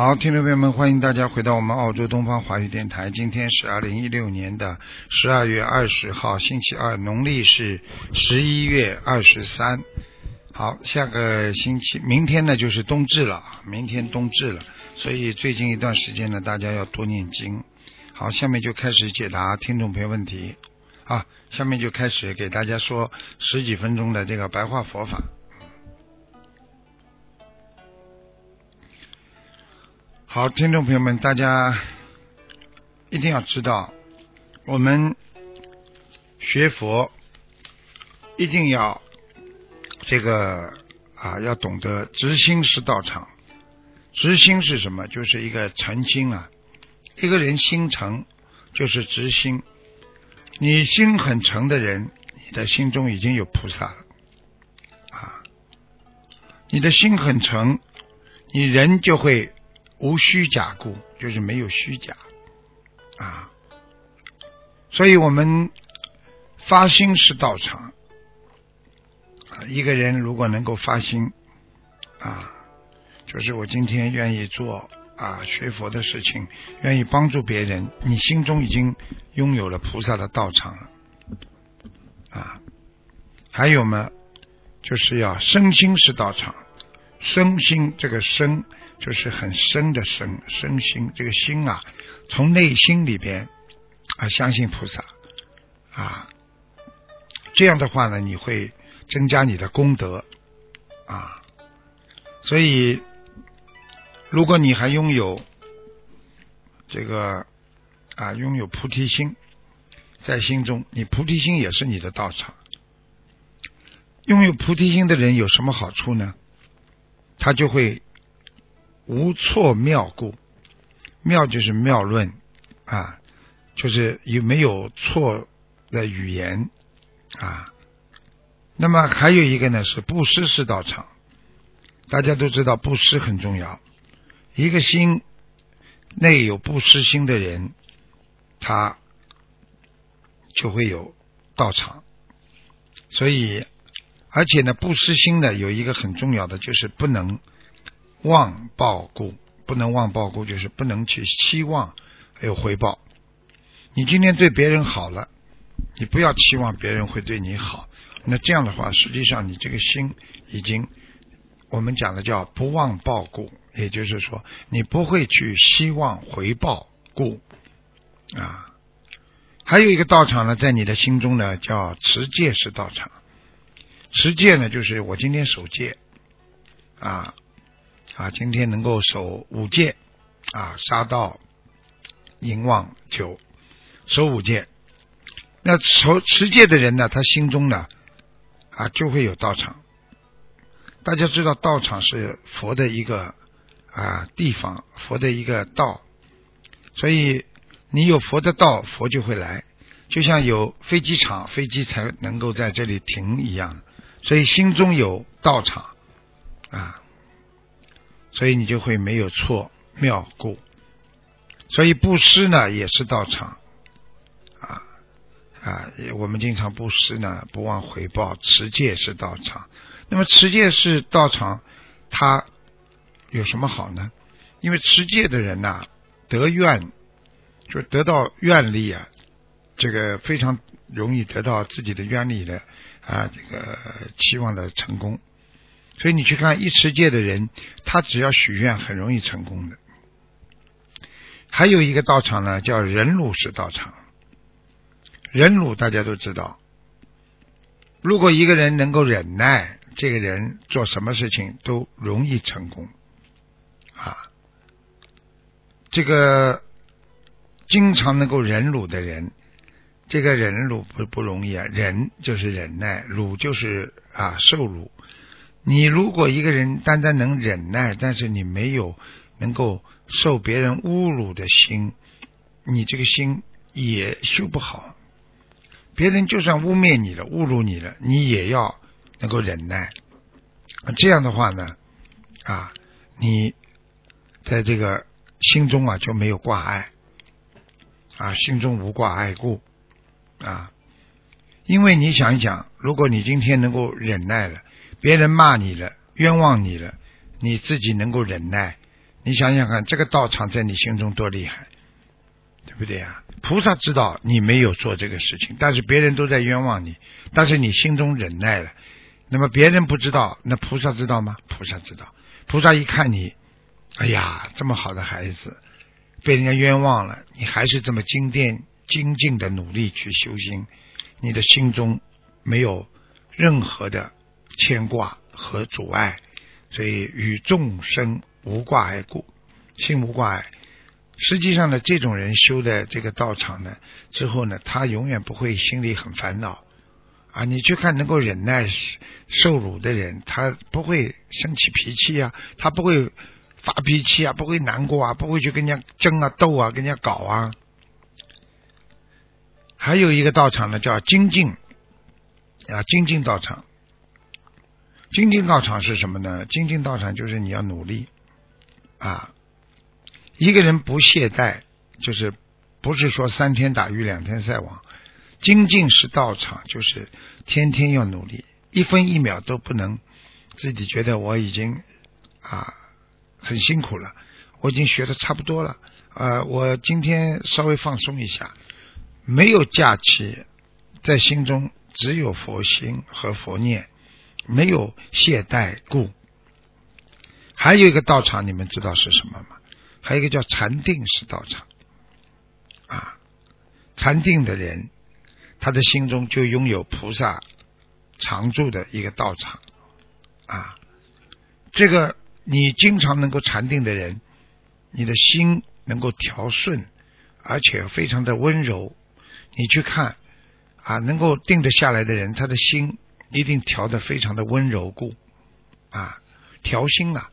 好，听众朋友们，欢迎大家回到我们澳洲东方华语电台。今天是二零一六年的十二月二十号，星期二，农历是十一月二十三。好，下个星期，明天呢就是冬至了，明天冬至了，所以最近一段时间呢，大家要多念经。好，下面就开始解答听众朋友问题。啊，下面就开始给大家说十几分钟的这个白话佛法。好，听众朋友们，大家一定要知道，我们学佛一定要这个啊，要懂得直心是道场。直心是什么？就是一个诚心啊。一个人心诚，就是直心。你心很诚的人，你的心中已经有菩萨了啊。你的心很诚，你人就会。无虚假故，就是没有虚假啊。所以我们发心是道场啊。一个人如果能够发心啊，就是我今天愿意做啊学佛的事情，愿意帮助别人，你心中已经拥有了菩萨的道场了啊。还有嘛，就是要身心是道场，身心这个身。就是很深的深深心，这个心啊，从内心里边啊相信菩萨啊，这样的话呢，你会增加你的功德啊。所以，如果你还拥有这个啊，拥有菩提心在心中，你菩提心也是你的道场。拥有菩提心的人有什么好处呢？他就会。无错妙故，妙就是妙论啊，就是有没有错的语言啊。那么还有一个呢是布施是道场，大家都知道布施很重要。一个心内有布施心的人，他就会有道场。所以，而且呢，布施心呢有一个很重要的就是不能。忘报故不能忘报故，就是不能去期望还有回报。你今天对别人好了，你不要期望别人会对你好。那这样的话，实际上你这个心已经我们讲的叫不忘报故，也就是说你不会去希望回报故啊。还有一个道场呢，在你的心中呢，叫持戒是道场。持戒呢，就是我今天守戒啊。啊，今天能够守五戒啊，杀盗淫妄酒，守五戒。那守持戒的人呢，他心中呢啊就会有道场。大家知道，道场是佛的一个啊地方，佛的一个道。所以你有佛的道，佛就会来。就像有飞机场，飞机才能够在这里停一样。所以心中有道场啊。所以你就会没有错妙故，所以布施呢也是道场啊啊！我们经常布施呢，不忘回报，持戒是道场。那么持戒是道场，它有什么好呢？因为持戒的人呐，得愿，就得到愿力啊，这个非常容易得到自己的愿力的啊，这个期望的成功。所以你去看一持戒的人，他只要许愿，很容易成功的。还有一个道场呢，叫忍辱式道场。忍辱大家都知道，如果一个人能够忍耐，这个人做什么事情都容易成功啊。这个经常能够忍辱的人，这个忍辱不不容易啊。忍就是忍耐，辱就是啊受辱。你如果一个人单单能忍耐，但是你没有能够受别人侮辱的心，你这个心也修不好。别人就算污蔑你了、侮辱你了，你也要能够忍耐。这样的话呢，啊，你在这个心中啊就没有挂碍，啊，心中无挂碍故，啊，因为你想一想，如果你今天能够忍耐了。别人骂你了，冤枉你了，你自己能够忍耐，你想想看，这个道场在你心中多厉害，对不对啊？菩萨知道你没有做这个事情，但是别人都在冤枉你，但是你心中忍耐了。那么别人不知道，那菩萨知道吗？菩萨知道。菩萨一看你，哎呀，这么好的孩子，被人家冤枉了，你还是这么精炼精进的努力去修心，你的心中没有任何的。牵挂和阻碍，所以与众生无挂碍故，心无挂碍。实际上呢，这种人修的这个道场呢，之后呢，他永远不会心里很烦恼啊。你去看能够忍耐受辱的人，他不会生起脾气啊，他不会发脾气啊，不会难过啊，不会去跟人家争啊、斗啊、跟人家搞啊。还有一个道场呢，叫精进啊，精进道场。精进道场是什么呢？精进道场就是你要努力啊！一个人不懈怠，就是不是说三天打鱼两天晒网。精进是道场，就是天天要努力，一分一秒都不能自己觉得我已经啊很辛苦了，我已经学的差不多了啊，我今天稍微放松一下，没有假期，在心中只有佛心和佛念。没有懈怠故，还有一个道场，你们知道是什么吗？还有一个叫禅定式道场，啊，禅定的人，他的心中就拥有菩萨常住的一个道场，啊，这个你经常能够禅定的人，你的心能够调顺，而且非常的温柔。你去看啊，能够定得下来的人，他的心。一定调的非常的温柔故啊，调心啊，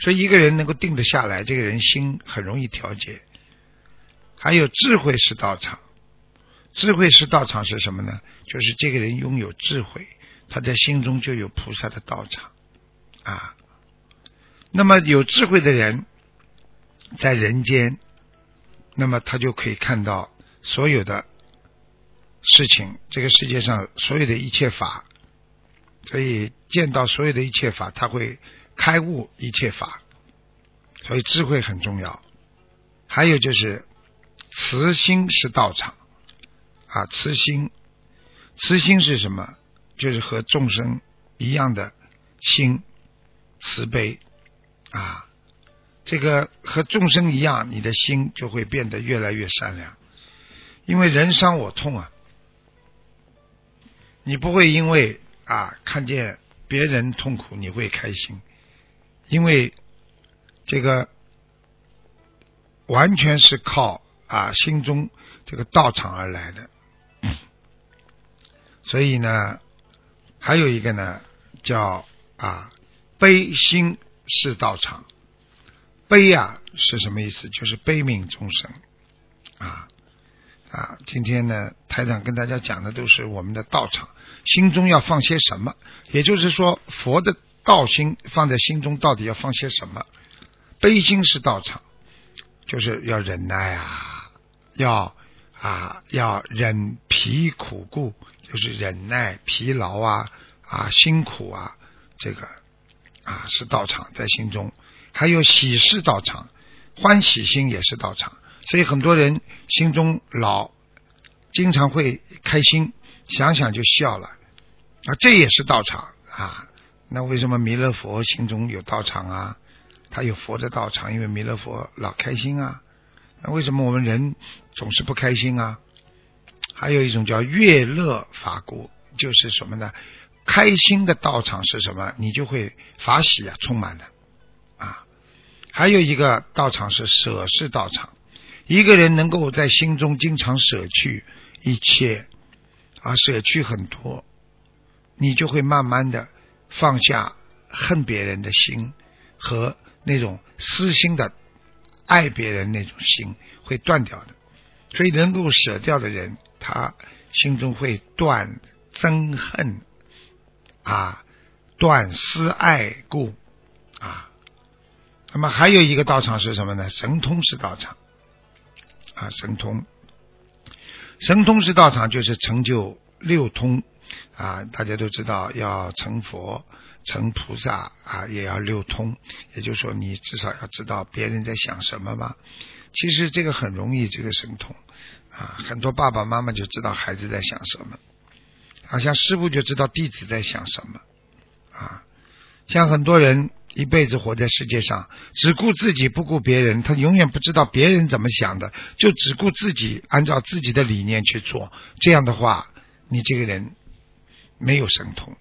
所以一个人能够定得下来，这个人心很容易调节。还有智慧是道场，智慧是道场是什么呢？就是这个人拥有智慧，他在心中就有菩萨的道场啊。那么有智慧的人在人间，那么他就可以看到所有的事情，这个世界上所有的一切法。所以见到所有的一切法，他会开悟一切法，所以智慧很重要。还有就是慈心是道场啊，慈心，慈心是什么？就是和众生一样的心，慈悲啊，这个和众生一样，你的心就会变得越来越善良。因为人伤我痛啊，你不会因为。啊，看见别人痛苦你会开心，因为这个完全是靠啊心中这个道场而来的。所以呢，还有一个呢叫啊悲心是道场，悲啊是什么意思？就是悲悯众生啊啊！今天呢，台长跟大家讲的都是我们的道场。心中要放些什么？也就是说，佛的道心放在心中，到底要放些什么？悲心是道场，就是要忍耐啊，要啊，要忍疲苦故，就是忍耐疲劳啊啊辛苦啊，这个啊是道场在心中。还有喜事道场，欢喜心也是道场。所以很多人心中老经常会开心。想想就笑了啊！这也是道场啊！那为什么弥勒佛心中有道场啊？他有佛的道场，因为弥勒佛老开心啊。那为什么我们人总是不开心啊？还有一种叫悦乐法故，就是什么呢？开心的道场是什么？你就会法喜啊，充满了啊。还有一个道场是舍是道场，一个人能够在心中经常舍去一切。啊，舍去很多，你就会慢慢的放下恨别人的心和那种私心的爱别人那种心会断掉的。所以能够舍掉的人，他心中会断憎恨啊，断思爱故啊。那么还有一个道场是什么呢？神通是道场啊，神通，神通是道场就是成就六通啊。大家都知道要成佛、成菩萨啊，也要六通，也就是说你至少要知道别人在想什么嘛。其实这个很容易，这个神通啊，很多爸爸妈妈就知道孩子在想什么，好像师傅就知道弟子在想什么啊。像很多人一辈子活在世界上，只顾自己不顾别人，他永远不知道别人怎么想的，就只顾自己按照自己的理念去做。这样的话，你这个人没有神通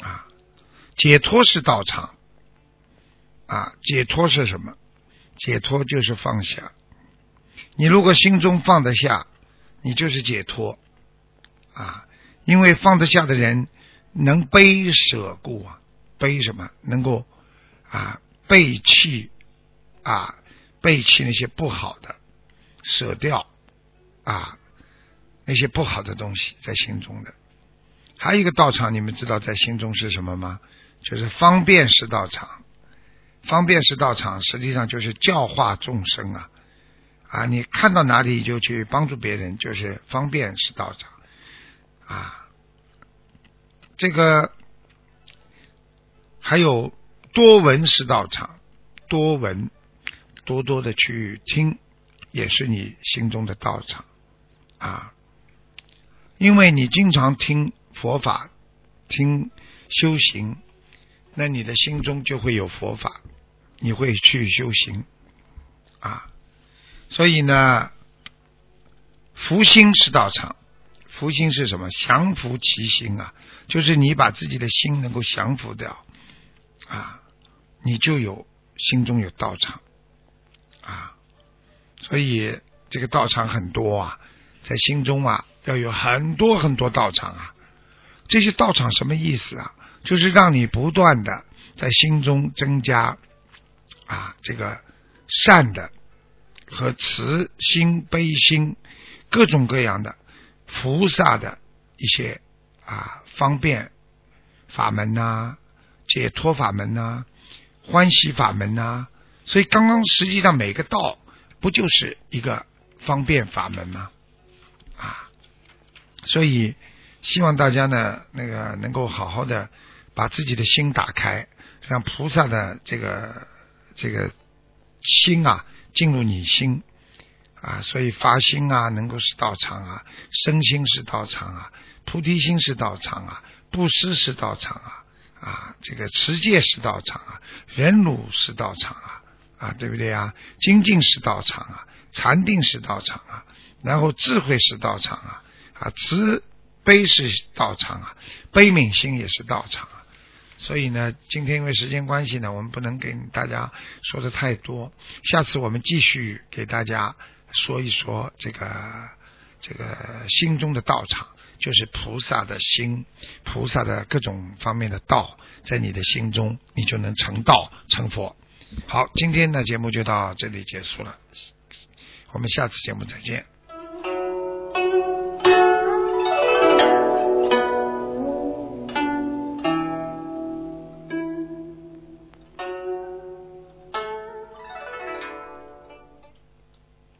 啊。解脱是道场啊，解脱是什么？解脱就是放下。你如果心中放得下，你就是解脱啊！因为放得下的人能悲舍故啊，悲什么？能够啊背弃啊背弃那些不好的，舍掉啊那些不好的东西在心中的。还有一个道场，你们知道在心中是什么吗？就是方便是道场。方便是道场，实际上就是教化众生啊！啊，你看到哪里就去帮助别人，就是方便是道场啊。这个还有多闻是道场，多闻多多的去听，也是你心中的道场啊。因为你经常听佛法，听修行，那你的心中就会有佛法。你会去修行啊，所以呢，福心是道场。福心是什么？降服其心啊，就是你把自己的心能够降服掉啊，你就有心中有道场啊。所以这个道场很多啊，在心中啊要有很多很多道场啊。这些道场什么意思啊？就是让你不断的在心中增加。啊，这个善的和慈心、悲心，各种各样的菩萨的一些啊方便法门呐，解脱法门呐，欢喜法门呐。所以刚刚实际上每个道不就是一个方便法门吗？啊，所以希望大家呢，那个能够好好的把自己的心打开，让菩萨的这个。这个心啊，进入你心啊，所以发心啊，能够是道场啊，身心是道场啊，菩提心是道场啊，布施是道场啊，啊，这个持戒是道场啊，忍辱是道场啊，啊，对不对啊？精进是道场啊，禅定是道场啊，然后智慧是道场啊，啊，慈悲是道场啊，悲悯心也是道场啊。所以呢，今天因为时间关系呢，我们不能给大家说的太多。下次我们继续给大家说一说这个这个心中的道场，就是菩萨的心，菩萨的各种方面的道，在你的心中，你就能成道成佛。好，今天的节目就到这里结束了，我们下次节目再见。